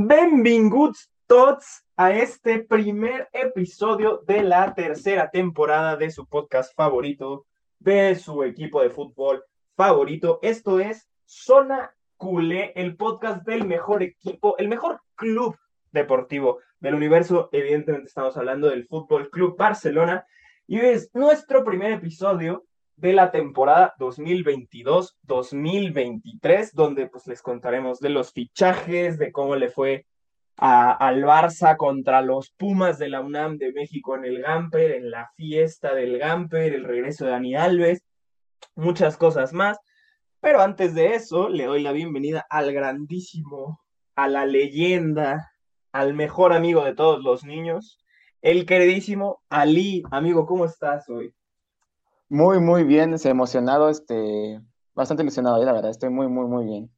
Benvinguts tots a este primer episodio de la tercera temporada de su podcast favorito, de su equipo de fútbol favorito. Esto es Zona Culé, el podcast del mejor equipo, el mejor club deportivo del universo. Evidentemente estamos hablando del Fútbol Club Barcelona y es nuestro primer episodio de la temporada 2022-2023, donde pues les contaremos de los fichajes, de cómo le fue a, al Barça contra los Pumas de la UNAM de México en el Gamper, en la fiesta del Gamper, el regreso de Dani Alves, muchas cosas más. Pero antes de eso, le doy la bienvenida al grandísimo, a la leyenda, al mejor amigo de todos los niños, el queridísimo Ali. Amigo, ¿cómo estás hoy? Muy, muy bien, estoy emocionado, este, bastante emocionado, la verdad, estoy muy, muy, muy bien.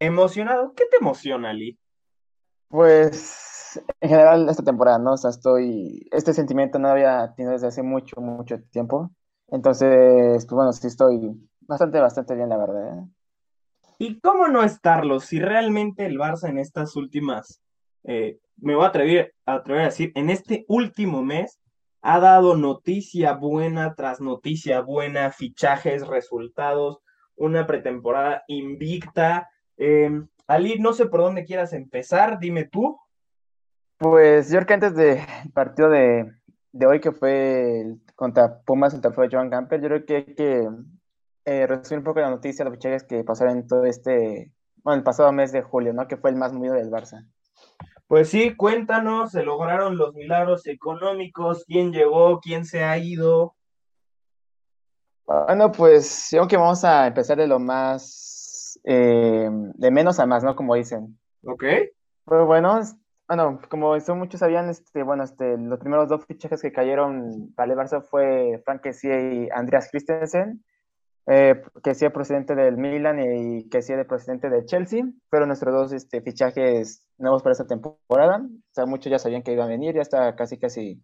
¿Emocionado? ¿Qué te emociona, Ali? Pues, en general, esta temporada, ¿no? O sea, estoy, este sentimiento no había tenido desde hace mucho, mucho tiempo. Entonces, pues bueno, sí estoy bastante, bastante bien, la verdad, ¿eh? ¿Y cómo no estarlo si realmente el Barça en estas últimas, eh, me voy a atrever, a atrever a decir, en este último mes ha dado noticia buena tras noticia buena, fichajes, resultados, una pretemporada invicta. Eh, Ali, no sé por dónde quieras empezar, dime tú. Pues yo creo que antes del partido de, de hoy, que fue el- contra Pumas, el trofeo de Joan Gamper, yo creo que hay que eh, un poco la noticia, los fichajes que pasaron en todo este, bueno, el pasado mes de julio, ¿no? Que fue el más movido del Barça. Pues sí, cuéntanos, se lograron los milagros económicos, quién llegó, quién se ha ido. Bueno, pues yo creo que vamos a empezar de lo más, eh, de menos a más, ¿no? Como dicen. ¿Ok? Pues bueno, bueno, como eso muchos sabían, este, bueno, este, los primeros dos fichajes que cayeron para el Barça fue Frank Kessie y Andreas Christensen, eh, Kessie procedente del Milan y Kessie de procedente del Chelsea, fueron nuestros dos este, fichajes nuevos para esta temporada, o sea, muchos ya sabían que iban a venir, ya está casi casi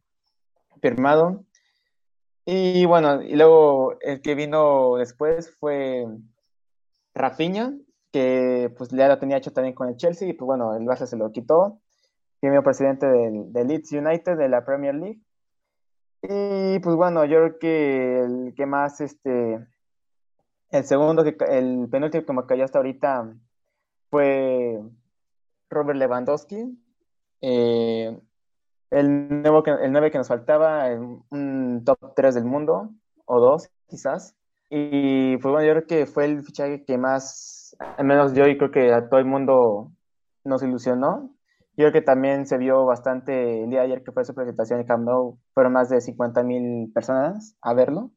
firmado. Y bueno, y luego el que vino después fue Rafinha, que pues ya lo tenía hecho también con el Chelsea, y pues bueno, el Barça se lo quitó, primer presidente del, del Leeds United de la Premier League. Y pues bueno, yo creo que el que más, este, el segundo, que, el penúltimo que me cayó hasta ahorita fue Robert Lewandowski. Eh, el, nuevo que, el 9 que nos faltaba, un top 3 del mundo, o dos quizás. Y pues bueno, yo creo que fue el fichaje que más, al menos yo y creo que a todo el mundo nos ilusionó. Yo creo que también se vio bastante el día de ayer que fue su presentación en Camp Nou, fueron más de 50 mil personas a verlo.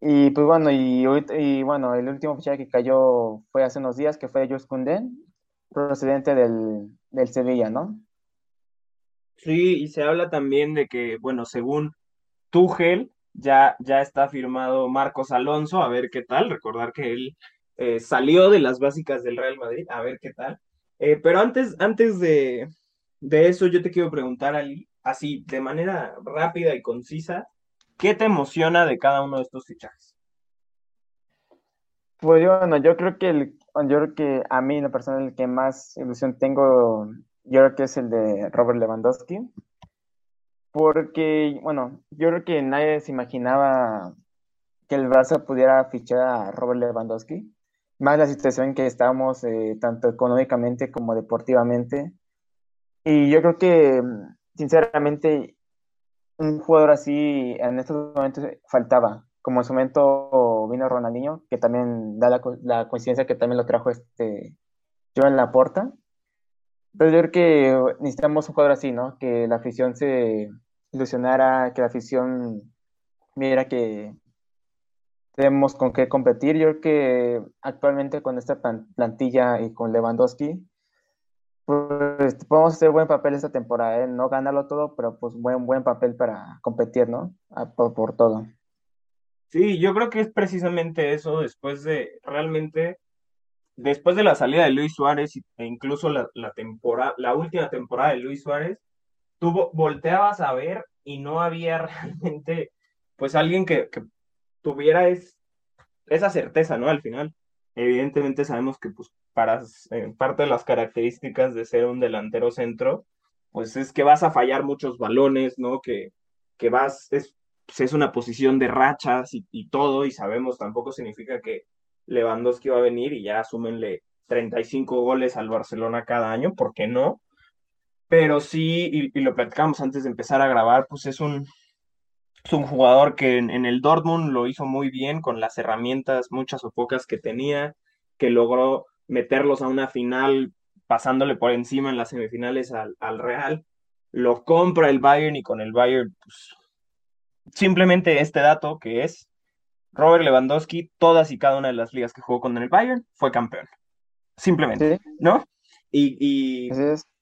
Y pues bueno, y, y bueno, el último fichaje que cayó fue hace unos días, que fue Jules Koundé, procedente del, del Sevilla, ¿no? Sí, y se habla también de que, bueno, según Tuchel, ya, ya está firmado Marcos Alonso, a ver qué tal. Recordar que él eh, salió de las básicas del Real Madrid, a ver qué tal. Eh, pero antes, antes de, de eso, yo te quiero preguntar, así, de manera rápida y concisa, ¿qué te emociona de cada uno de estos fichajes? Pues bueno, yo creo que el, yo creo que a mí en lo personal el que más ilusión tengo, yo creo que es el de Robert Lewandowski, porque, bueno, yo creo que nadie se imaginaba que el Barça pudiera fichar a Robert Lewandowski, más la situación en que estamos, eh, tanto económicamente como deportivamente, y yo creo que, sinceramente, un jugador así en estos momentos faltaba. Como en su momento vino Ronaldinho, que también da la, la coincidencia que también lo trajo este Joan Laporta. Pero yo creo que necesitamos un jugador así, ¿no? Que la afición se ilusionara, que la afición viera que tenemos con qué competir. Yo creo que actualmente con esta plan- plantilla y con Lewandowski, pues podemos hacer buen papel esta temporada, ¿eh? No ganarlo todo, pero pues buen, buen papel para competir, ¿no? Por, por todo. Sí, yo creo que es precisamente eso, después de realmente, después de la salida de Luis Suárez e incluso la, la temporada, la última temporada de Luis Suárez, tú vo- volteabas a ver y no había realmente, pues alguien que, que tuviera es, esa certeza, ¿no? Al final, evidentemente sabemos que pues para eh, parte de las características de ser un delantero centro, pues es que vas a fallar muchos balones, ¿no? Que, que vas, es, pues es una posición de rachas y, todo, y sabemos, tampoco significa que Lewandowski va a venir y ya asúmenle 35 goles al Barcelona cada año, ¿por qué no? Pero sí, y, lo platicamos antes de empezar a grabar, pues es un, es un jugador que en, el Dortmund lo hizo muy bien con las herramientas, muchas o pocas que tenía, que logró meterlos a una final pasándole por encima en las semifinales al, al Real. Lo compra el Bayern y con el Bayern, pues, simplemente este dato que es Robert Lewandowski, todas y cada una de las ligas que jugó con el Bayern, fue campeón. Simplemente, ¿Sí? ¿no? Y, y,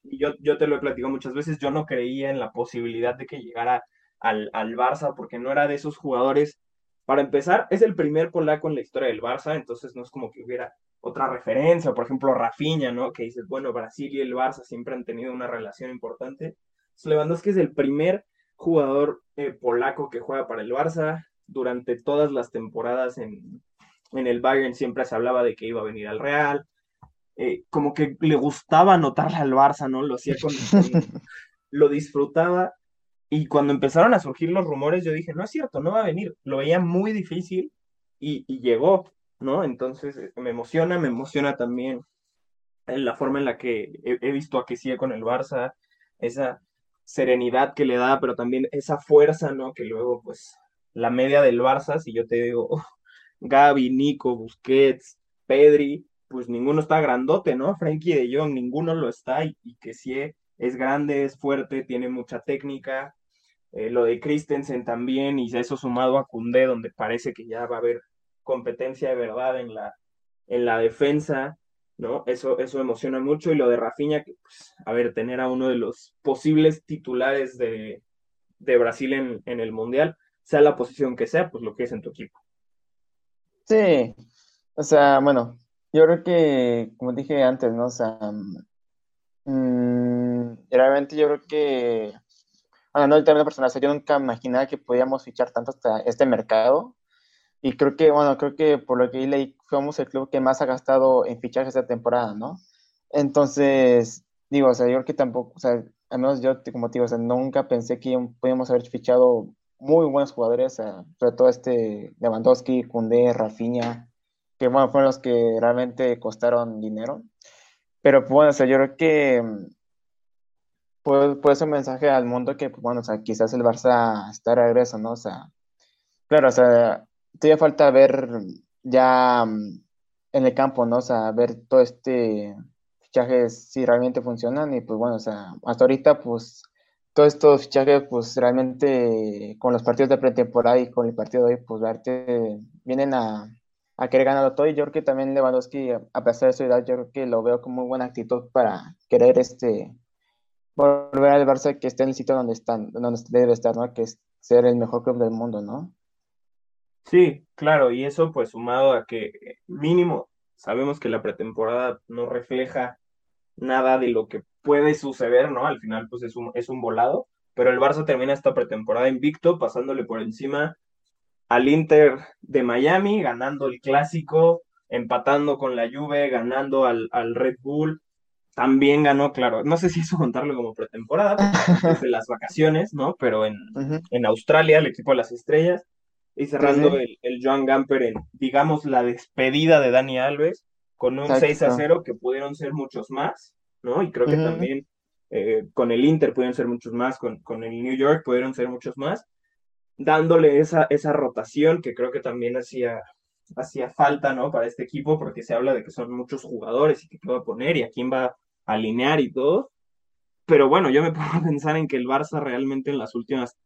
y yo, yo te lo he platicado muchas veces, yo no creía en la posibilidad de que llegara al, al Barça porque no era de esos jugadores. Para empezar, es el primer polaco en la historia del Barça, entonces no es como que hubiera otra referencia, por ejemplo, Rafinha, ¿no? Que dices, bueno, Brasil y el Barça siempre han tenido una relación importante. Lewandowski es el primer jugador eh, polaco que juega para el Barça. Durante todas las temporadas en, en, el Bayern siempre se hablaba de que iba a venir al Real. Eh, como que le gustaba anotarle al Barça, ¿no? Lo hacía con, con lo disfrutaba y cuando empezaron a surgir los rumores, yo dije, no es cierto, no va a venir. Lo veía muy difícil y, y llegó, ¿no? Entonces eh, me emociona, me emociona también la forma en la que he, visto a que sigue con el Barça, esa serenidad que le da, pero también esa fuerza, ¿no? Que luego, pues, la media del Barça, si yo te digo, oh, Gaby, Nico, Busquets, Pedri, pues ninguno está grandote, ¿no? Frankie de Jong, ninguno lo está y, y que sí es grande, es fuerte, tiene mucha técnica, eh, lo de Christensen también, y eso sumado a Cundé, donde parece que ya va a haber competencia de verdad en la, en la defensa, ¿no? Eso, eso emociona mucho, y lo de Rafinha, que, pues, a ver, tener a uno de los posibles titulares de, de Brasil en, en el Mundial, sea la posición que sea, pues lo que es en tu equipo. Sí, o sea, bueno, yo creo que, como dije antes, ¿no? O sea, mmm, realmente yo creo que bueno, no el término personal, yo nunca imaginaba que podíamos fichar tanto hasta este mercado. Y creo que, bueno, creo que por lo que leí, el club que más ha gastado en fichajes esta temporada, ¿no? Entonces, digo, o sea, yo creo que tampoco, o sea, al menos yo, como te digo, o sea, nunca pensé que podíamos haber fichado muy buenos jugadores, sea, sobre todo este Lewandowski, Koundé, Rafinha, que bueno, fueron los que realmente costaron dinero. Pero bueno, o sea, yo creo que puede ser un mensaje al mundo que, pues, bueno, o sea, quizás el Barça está regreso, ¿no? O sea, claro, o sea, todavía falta ver ya mm, en el campo, ¿no? O sea, ver todo este fichajes si realmente funcionan y pues bueno, o sea, hasta ahorita pues todos estos fichajes pues realmente con los partidos de pretemporada y con el partido de hoy pues verte vienen a, querer ganarlo todo y yo creo que también Lewandowski a pesar de su edad yo creo que lo veo con muy buena actitud para querer este volver al Barça que esté en el sitio donde están, donde debe estar, ¿no? Que es ser el mejor club del mundo, ¿no? Sí, claro, y eso pues sumado a que mínimo sabemos que la pretemporada no refleja nada de lo que puede suceder, ¿no? Al final pues es un, es un volado, pero el Barça termina esta pretemporada invicto, pasándole por encima al Inter de Miami, ganando el clásico, empatando con la Juve, ganando al, al Red Bull, también ganó, claro, no sé si eso contarlo como pretemporada, de las vacaciones, ¿no? Pero en, uh -huh. en, Australia, el equipo de las estrellas, y cerrando el, el, Joan Gamper en, digamos, la despedida de Dani Alves, con un Exacto. 6 a 0 que pudieron ser muchos más, ¿no? Y creo que uh -huh. también eh, con el Inter pudieron ser muchos más, con, con, el New York pudieron ser muchos más, dándole esa, esa rotación que creo que también hacía hacía falta, ¿no? Para este equipo, porque se habla de que son muchos jugadores y que puedo poner y a quién va alinear y todo. Pero bueno, yo me pongo a pensar en que el Barça realmente en las últimas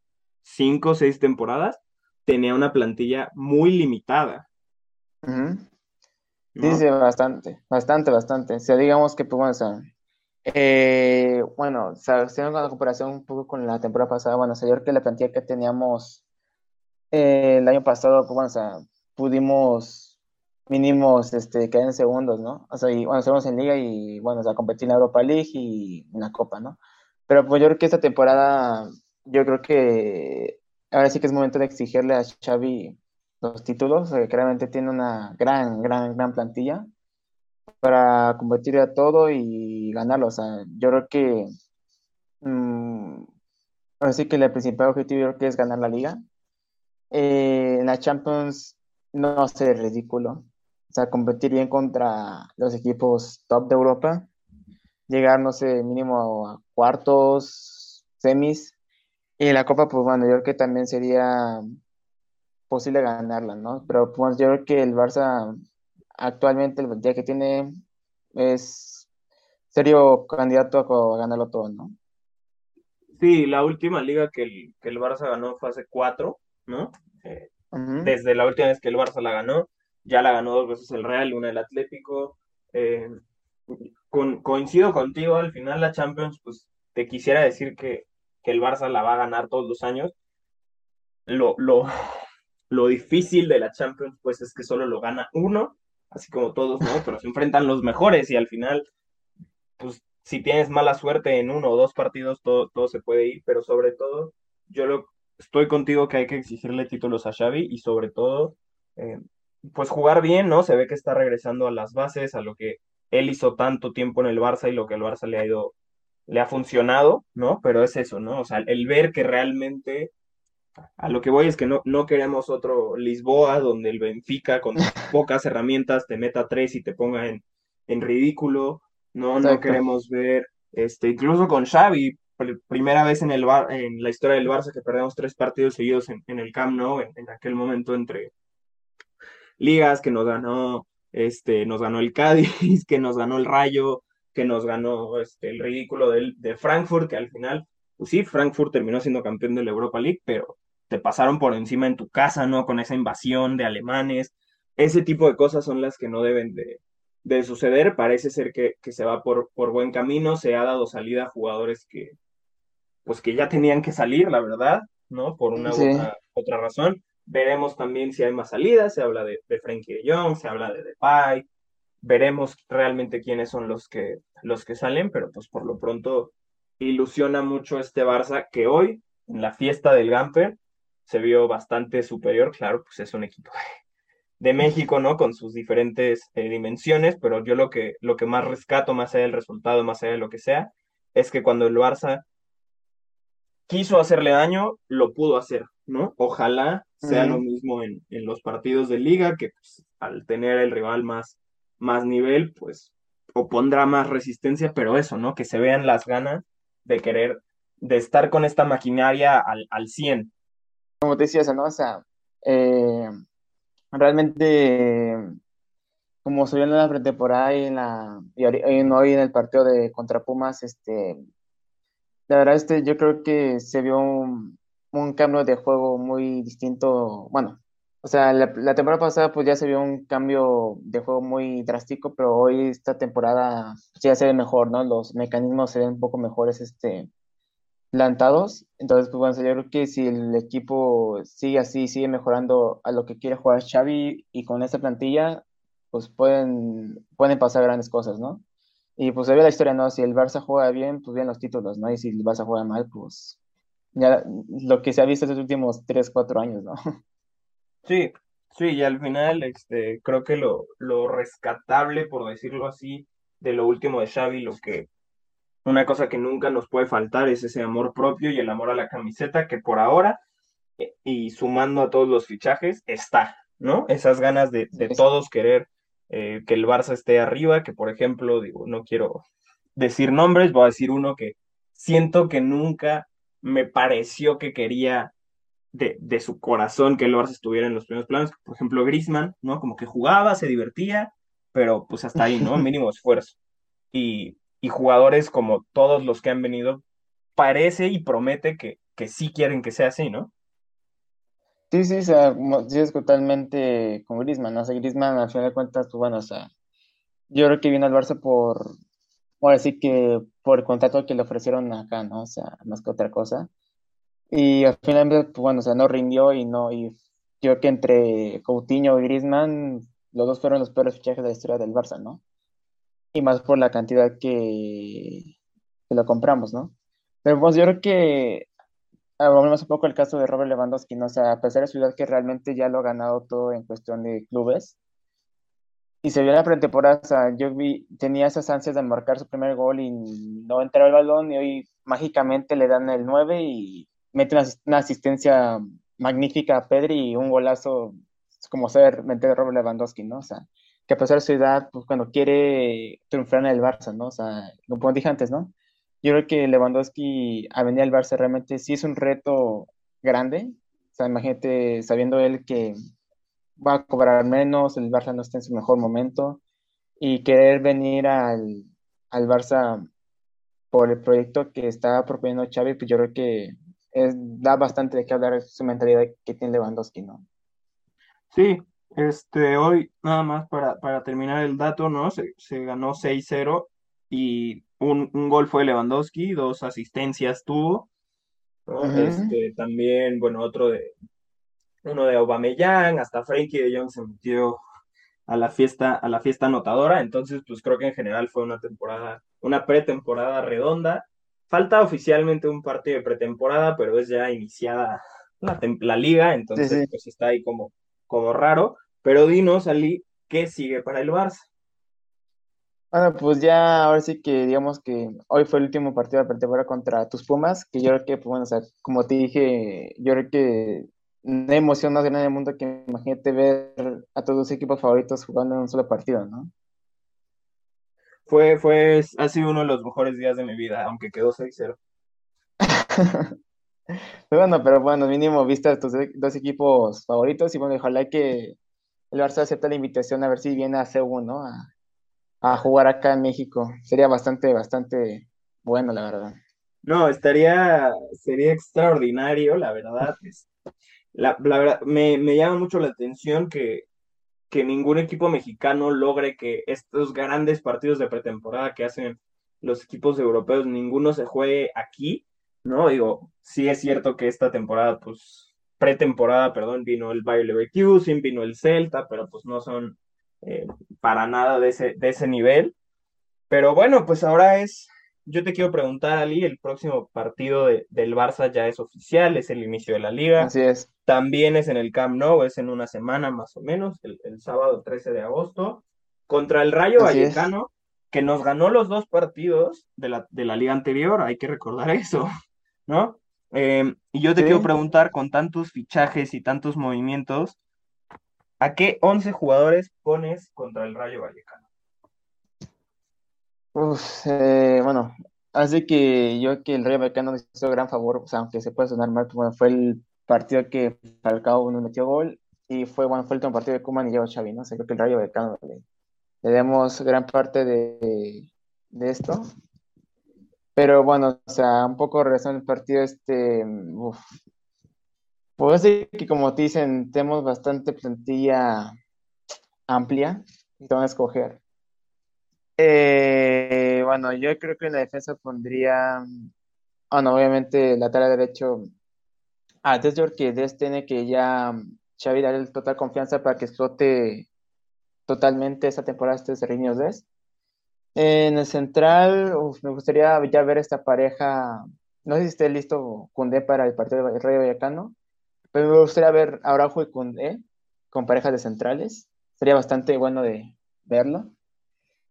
cinco o seis temporadas tenía una plantilla muy limitada. Uh -huh. ¿No? Sí, sí, bastante, bastante, bastante. O sea, digamos que, pues, bueno, o sea, eh, bueno, o sea, haciendo una comparación un poco con la temporada pasada, bueno, o sea, yo creo que la plantilla que teníamos eh, el año pasado, pues, bueno, o sea, pudimos mínimos este, quedar en segundos, ¿no? O sea, y bueno, estamos en liga y bueno, o sea, competir en la Europa League y en la Copa, ¿no? Pero pues yo creo que esta temporada, yo creo que ahora sí que es momento de exigirle a Xavi los títulos, que realmente tiene una gran, gran, gran plantilla. para competir a todo y ganarlo. O sea, yo creo que mm, así que el principal objetivo yo creo que es ganar la liga. Eh, en la Champions no ser ridículo. O sea, competir bien contra los equipos top de Europa. Llegar, no sé, mínimo a cuartos, semis. Y la Copa, pues bueno, yo creo que también sería posible ganarla, ¿no? Pero pues yo creo que el Barça actualmente, el día que tiene, es serio candidato a ganarlo todo, ¿no? Sí, la última liga que el, que el Barça ganó fue hace cuatro, ¿no? Eh, desde la última vez que el Barça la ganó, ya la ganó dos veces el Real, una el Atlético. Eh, coincido contigo, al final la Champions, pues te quisiera decir que, que, el Barça la va a ganar todos los años. Lo, lo, lo difícil de la Champions, pues es que solo lo gana uno, así como todos, ¿no? Pero se enfrentan los mejores y al final, pues si tienes mala suerte en uno o dos partidos, todo, todo se puede ir, pero sobre todo, yo lo, estoy contigo que hay que exigirle títulos a Xavi y sobre todo, eh, pues jugar bien, ¿no? Se ve que está regresando a las bases, a lo que él hizo tanto tiempo en el Barça y lo que el Barça le ha ido, le ha funcionado, ¿no? Pero es eso, ¿no? O sea, el ver que realmente a lo que voy es que no, no queremos otro Lisboa donde el Benfica con pocas herramientas te meta tres y te ponga en, en ridículo. No, no queremos ver, este, incluso con Xavi, primera vez en, el bar, en la historia del Barça que perdemos tres partidos seguidos en, el Camp Nou, en, aquel momento entre ligas, que nos ganó, este, nos ganó el Cádiz, que nos ganó el Rayo, que nos ganó este, el ridículo del, de Frankfurt, que al final, pues sí, Frankfurt terminó siendo campeón de la Europa League, pero te pasaron por encima en tu casa, ¿no? Con esa invasión de alemanes. Ese tipo de cosas son las que no deben de, de suceder. Parece ser que, que se va por, por, buen camino. Se ha dado salida a jugadores que, pues que ya tenían que salir, la verdad, ¿no? Por una u otra, razón. Veremos también si hay más salidas, se habla de, de Frankie de Jong, se habla de Depay, veremos realmente quiénes son los que, los que salen, pero pues por lo pronto ilusiona mucho este Barça que hoy, en la fiesta del Gamper, se vio bastante superior, claro, pues es un equipo de México, ¿no? Con sus diferentes eh, dimensiones, pero yo lo que, lo que más rescato, más allá del resultado, más allá de lo que sea, es que cuando el Barça quiso hacerle daño, lo pudo hacer, ¿no? Ojalá sea lo mismo en, los partidos de liga, que pues, al tener el rival más, más nivel, pues opondrá más resistencia, pero eso, ¿no? Que se vean las ganas de querer, de estar con esta maquinaria al, al 100. Como te decía, ¿no? O sea, eh, realmente, como se vio en la pretemporada y, en la, y hoy en el partido de contra Pumas, este, la verdad, este, yo creo que se vio un, cambio de juego muy distinto. Bueno, o sea, la, temporada pasada pues ya se vio un cambio de juego muy drástico, pero hoy esta temporada ya se ve mejor, ¿no? Los mecanismos se ven un poco mejores este, plantados. Entonces, pues bueno, yo creo que si el equipo sigue así, sigue mejorando a lo que quiere jugar Xavi y con esta plantilla, pues pueden, pueden pasar grandes cosas, ¿no? Y pues se ve la historia, ¿no? Si el Barça juega bien, pues bien los títulos, ¿no? Y si el Barça juega mal, pues ya lo que se ha visto estos últimos 3, 4 años, ¿no? Sí, sí, y al final este, creo que lo, lo rescatable, por decirlo así, de lo último de Xavi, lo que una cosa que nunca nos puede faltar es ese amor propio y el amor a la camiseta que por ahora, eh, y sumando a todos los fichajes, está, ¿no? Esas ganas de, de todos querer eh, que el Barça esté arriba, que por ejemplo, digo, no quiero decir nombres, voy a decir uno que siento que nunca me pareció que quería de, de su corazón que el Barça estuviera en los primeros planos, por ejemplo, Grisman, ¿no? Como que jugaba, se divertía, pero pues hasta ahí, ¿no? Mínimo esfuerzo. Y, y jugadores como todos los que han venido, parece y promete que, que sí quieren que sea así, ¿no? Sí, sí, o sea, sí es totalmente con Griezmann, ¿no? O sea, Griezmann, al final de cuentas, pues bueno, o sea, yo creo que vino al Barça por, ahora sí que por el contrato que le ofrecieron acá, ¿no? O sea, más que otra cosa. Y al final, pues bueno, o sea, no rindió y no, y creo que entre Coutinho y Griezmann, los dos fueron los peores fichajes de la historia del Barça, ¿no? Y más por la cantidad que, que lo compramos, ¿no? Pero pues yo creo que Hablamos un poco el caso de Robert Lewandowski, ¿no? O sea, a pesar de su edad que realmente ya lo ha ganado todo en cuestión de clubes, y se vio en la pretemporada, o sea, yo vi, tenía esas ansias de marcar su primer gol y no entraba el balón y hoy mágicamente le dan el 9 y mete una, asistencia magnífica a Pedri y un golazo como ser meter Robert Lewandowski, ¿no? O sea, que a pesar de su edad, pues cuando quiere triunfar en el Barça, ¿no? O sea, como dije antes, ¿no? Yo creo que Lewandowski a venir al Barça realmente sí es un reto grande. O sea, imagínate sabiendo él que va a cobrar menos, el Barça no está en su mejor momento y querer venir al, al Barça por el proyecto que está proponiendo Xavi, pues yo creo que es, da bastante de qué hablar su mentalidad que tiene Lewandowski, ¿no? Sí, este, hoy nada más para, para terminar el dato, ¿no? Se, se ganó 6-0 y un, un, gol fue Lewandowski, dos asistencias tuvo, Este, también, bueno, otro de, uno de Aubameyang, hasta Frankie de Jong se metió a la fiesta, a la fiesta anotadora, entonces pues creo que en general fue una temporada, una pretemporada redonda. Falta oficialmente un partido de pretemporada, pero es ya iniciada la, la liga, entonces pues está ahí como, como raro. Pero dinos, Ali, ¿qué sigue para el Barça? Bueno, pues ya ahora sí que digamos que hoy fue el último partido de pretemporada contra tus Pumas, que yo creo que, pues, bueno, o sea, como te dije, yo creo que una emoción más grande del mundo que imagínate ver a todos los equipos favoritos jugando en un solo partido, ¿no? Fue, fue, ha sido uno de los mejores días de mi vida, aunque quedó 6-0. bueno, pero bueno, mínimo viste a tus dos equipos favoritos y bueno, ojalá que el Barça acepte la invitación a ver si viene a C1, ¿no? A, a jugar acá en México. Sería bastante, bastante bueno, la verdad. No, estaría, sería extraordinario, la verdad. La, verdad, me, llama mucho la atención que, que ningún equipo mexicano logre que estos grandes partidos de pretemporada que hacen los equipos europeos, ninguno se juegue aquí, ¿no? Digo, sí es cierto que esta temporada, pues, pretemporada, perdón, vino el Bayer Leverkusen, vino el Celta, pero pues no son eh, para nada de ese, de ese nivel. Pero bueno, pues ahora es yo te quiero preguntar, Ali, el próximo partido del Barça ya es oficial, es el inicio de la liga. Así es. También es en el Camp Nou, es en una semana más o menos, el, sábado 13 de agosto, contra el Rayo Vallecano, que nos ganó los dos partidos de la, de la liga anterior, hay que recordar eso, ¿no? Em, y yo te quiero preguntar, con tantos fichajes y tantos movimientos, ¿a qué 11 jugadores pones contra el Rayo Vallecano? Uf, eh, bueno, así que yo que el Rayo Vallecano nos hizo gran favor, o sea, aunque se puede sonar mal, bueno, fue el partido que Falcao nos metió gol y fue, bueno, fue el último partido de Kuman y yo Xavi, ¿no? O creo que el Rayo Vallecano le, le demos gran parte de, de esto. Pero bueno, o sea, un poco regresando al partido, este, uf, puedo decir que como te dicen, tenemos bastante plantilla amplia y te van a escoger. Eh, bueno, yo creo que en la defensa pondría, bueno, obviamente lateral derecho a Desjor, que Des tiene que ya Xavi darle total confianza para que explote totalmente esta temporada este Serginho Des. En el central, me gustaría ya ver esta pareja, no sé si esté listo Cundé para el partido del Rey Vallecano, pero me gustaría ver Araujo y Cundé con parejas de centrales. Sería bastante bueno de verlo.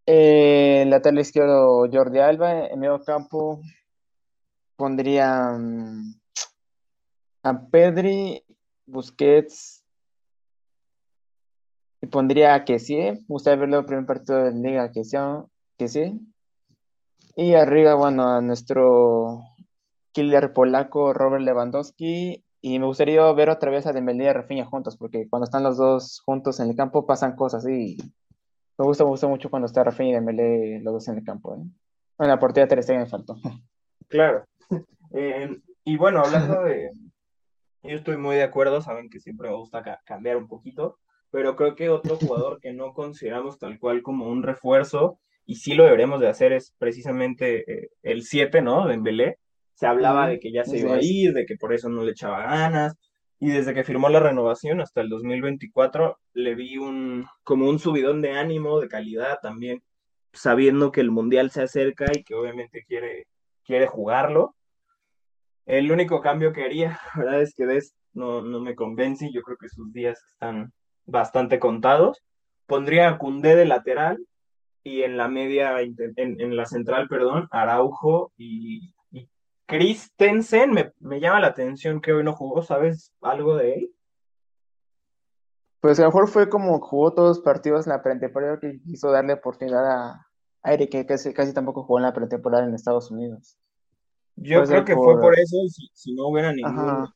En lateral izquierdo, Jordi Alba. En medio campo pondría mm, a Pedri, Busquets. Y pondría a Kessie. Me gustaría verlo el primer partido de la liga, Kessie. Y arriba, bueno, a nuestro killer polaco, Robert Lewandowski. Y me gustaría ver otra vez a Dembélé y Rafinha juntos, porque cuando están los dos juntos en el campo pasan cosas y me gusta, me gusta mucho cuando está Rafinha y Dembélé los dos en el campo. ¿eh? En la portería Ter Stegen me faltó. Claro. Eh, y bueno, hablando de... Yo estoy muy de acuerdo, saben que siempre me gusta cambiar un poquito, pero creo que otro jugador que no consideramos tal cual como un refuerzo, y sí lo deberemos de hacer, es precisamente eh, el 7, ¿no? Dembélé. Se hablaba de que ya se iba a ir, de que por eso no le echaba ganas, y desde que firmó la renovación hasta el 2024 le vi un como un subidón de ánimo, de calidad también, sabiendo que el mundial se acerca y que obviamente quiere quiere jugarlo. El único cambio que haría, verdad, es que Des no, no me convence y yo creo que sus días están bastante contados. pondría a Cundé de lateral y en la media, en, la central, perdón, Araujo y, Christensen. Me, me, llama la atención que hoy no jugó, ¿sabes algo de él? Pues a lo mejor fue como jugó todos los partidos en la pretemporada que quiso darle oportunidad a, Eric, que casi, casi tampoco jugó en la pretemporada en Estados Unidos. Yo creo que fue por eso, si, no hubiera ningún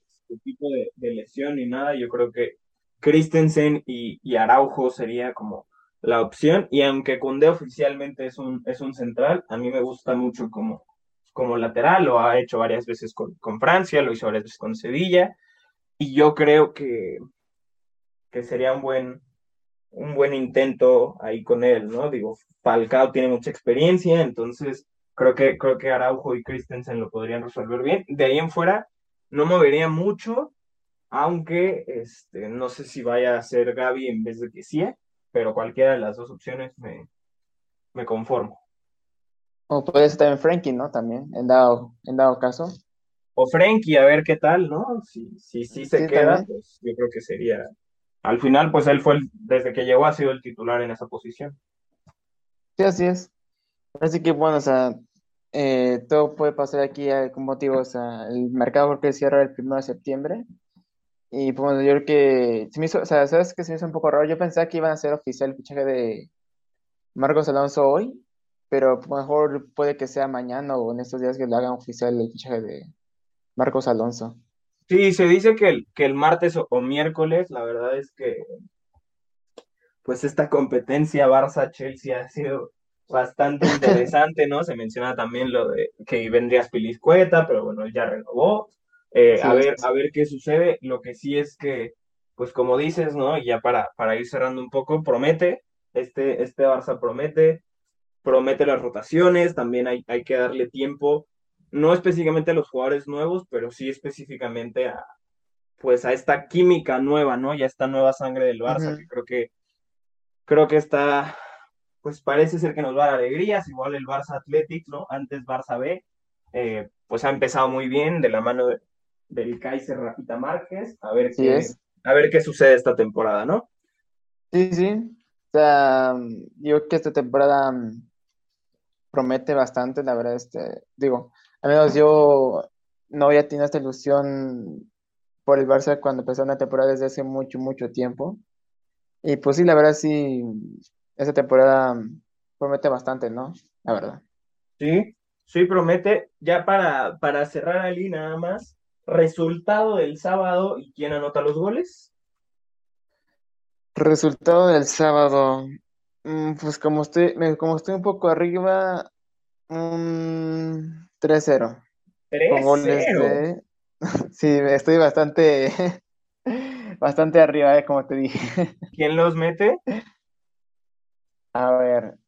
tipo de, lesión ni nada, yo creo que Christensen y, Araujo sería como la opción. Y aunque Cundé oficialmente es un, es un central, a mí me gusta mucho como, como lateral, lo ha hecho varias veces con, Francia, lo hizo varias veces con Sevilla. Y yo creo que, que sería un buen, un buen intento ahí con él, ¿no? Digo, Falcao tiene mucha experiencia, entonces creo que, creo que Araujo y Christensen lo podrían resolver bien. De ahí en fuera, no movería mucho, aunque este, no sé si vaya a ser Gaby en vez de que sí, pero cualquiera de las dos opciones me, me conformo. O puede ser también Frankie, ¿no? También, en dado, en dado caso. O Frankie, a ver qué tal, ¿no? Si sí si, se queda, pues yo creo que sería al final, pues él fue, el, desde que llegó, ha sido el titular en esa posición. Sí, así es. Así que bueno, o sea, eh, todo puede pasar aquí eh, con motivo, o sea, el mercado porque cierra el 1 de septiembre. Y pues bueno, yo creo que se me hizo, o sea, ¿sabes que se me hizo un poco raro? Yo pensaba que iban a hacer oficial el fichaje de Marcos Alonso hoy, pero mejor puede que sea mañana o en estos días que le hagan oficial el fichaje de Marcos Alonso. Sí, se dice que el, que el martes o, miércoles, la verdad es que pues esta competencia Barça-Chelsea ha sido bastante interesante, ¿no? Se menciona también lo de que vendría Spilizcueta, pero bueno, él ya renovó. Eh, a ver, a ver qué sucede. Lo que sí es que, pues como dices, ¿no? Y ya para, para ir cerrando un poco, promete, este, este Barça promete, promete las rotaciones, también hay, hay que darle tiempo no específicamente a los jugadores nuevos, pero sí específicamente a pues a esta química nueva, ¿no? Y a esta nueva sangre del Barça, que creo que creo que está, pues parece ser que nos va a dar alegrías, igual el Barça Athletic, ¿no? Antes Barça B, eh, pues ha empezado muy bien de la mano del Kaiser Rafita Márquez, a ver qué, a ver qué sucede esta temporada, ¿no? Sí, sí. O sea, yo creo que esta temporada promete bastante, la verdad, este, digo, al menos yo no había tenido esta ilusión por el Barça cuando empezó una temporada desde hace mucho, mucho tiempo. Y pues sí, la verdad sí, esa temporada promete bastante, ¿no? La verdad. Sí, sí promete. Ya para, para cerrar ahí nada más, resultado del sábado y quién anota los goles. Resultado del sábado. Mm, pues como estoy, como estoy un poco arriba, un 3-0. Con goles de... Sí, estoy bastante, bastante arriba, eh, como te dije. ¿Quién los mete? A ver,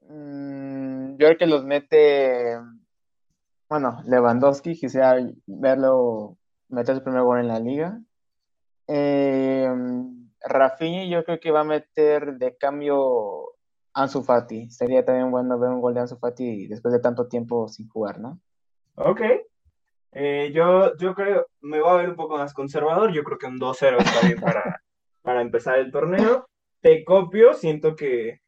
mm, yo creo que los mete, bueno, Lewandowski, quisiera verlo meter su primer gol en la liga. Eh, Rafinha yo creo que va a meter de cambio Ansu Fati. Sería también bueno ver un gol de Ansu Fati después de tanto tiempo sin jugar, ¿no? Ok. Eh, yo, yo creo, me voy a ver un poco más conservador. Yo creo que un 2-0 está bien para, para empezar el torneo. Te copio, siento que,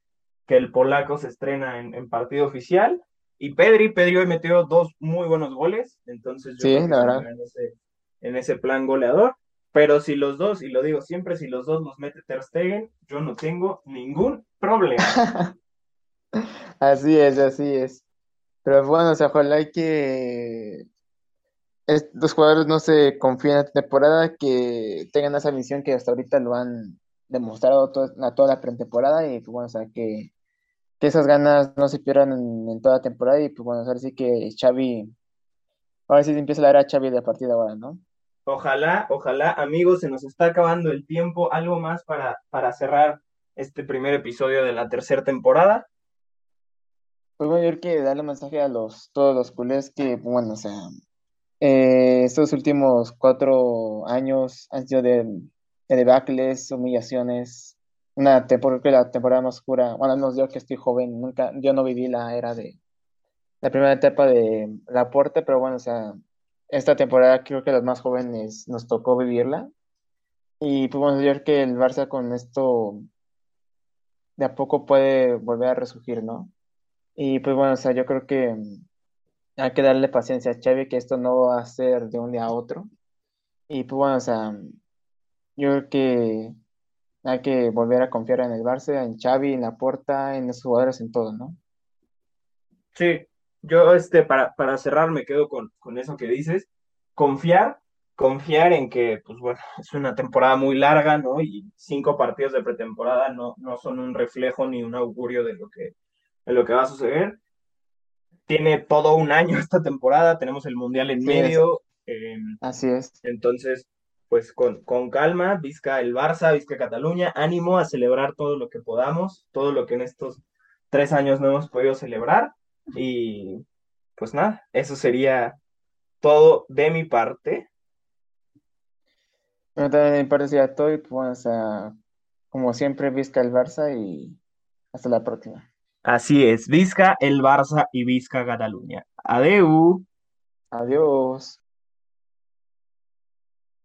que el polaco se estrena en, partido oficial. Y Pedri, Pedri hoy metió dos muy buenos goles. Entonces yo sí, la verdad. En, ese, en ese plan goleador. Pero si los dos, y lo digo siempre, si los dos los mete Ter Stegen, yo no tengo ningún problema. así es, así es. Pero bueno, o sea, ojalá que los jugadores no se confíen en la temporada, que tengan esa misión que hasta ahorita lo han demostrado toda, toda la pretemporada y pues bueno, o sea, que, esas ganas no se pierdan en, toda la temporada y pues bueno, ahora sí que Xavi, ahora sí empieza a dar a Xavi de partida ahora, ¿no? Ojalá, ojalá, amigos, se nos está acabando el tiempo. Algo más para, para cerrar este primer episodio de la tercera temporada. Pues bueno, yo que darle mensaje a los, todos los culés que, bueno, o sea, eh, estos últimos cuatro años han sido de, de debacles, humillaciones, una temporada, la temporada más oscura, bueno, menos yo que estoy joven, nunca, yo no viví la era de, la primera etapa de la Laporte, pero bueno, o sea, esta temporada creo que los más jóvenes nos tocó vivirla. Y yo creo que el Barça con esto, de a poco puede volver a resurgir, ¿no? Y pues bueno, o sea, yo creo que hay que darle paciencia a Xavi, que esto no va a ser de un día a otro. Y pues bueno, o sea, yo creo que hay que volver a confiar en el Barça, en Xavi, en Laporta, en los jugadores, en todo, ¿no? Sí, yo este, para, para cerrar me quedo con, con eso que dices, confiar, confiar en que, pues bueno, es una temporada muy larga, ¿no? Y cinco partidos de pretemporada no, no son un reflejo ni un augurio de lo que, de lo que va a suceder. Tiene todo un año esta temporada, tenemos el Mundial en Sí, medio, eh, así es. entonces, pues con, con calma, Vizca el Barça, Vizca Cataluña, ánimo a celebrar todo lo que podamos, todo lo que en estos tres años no hemos podido celebrar. Y pues nada, eso sería todo de mi parte. Bueno, también de mi parte sería todo y pues sea, como siempre, visca el Barça y hasta la próxima. Así es, Vizca el Barça y Vizca Cataluña. Adeu. Adiós.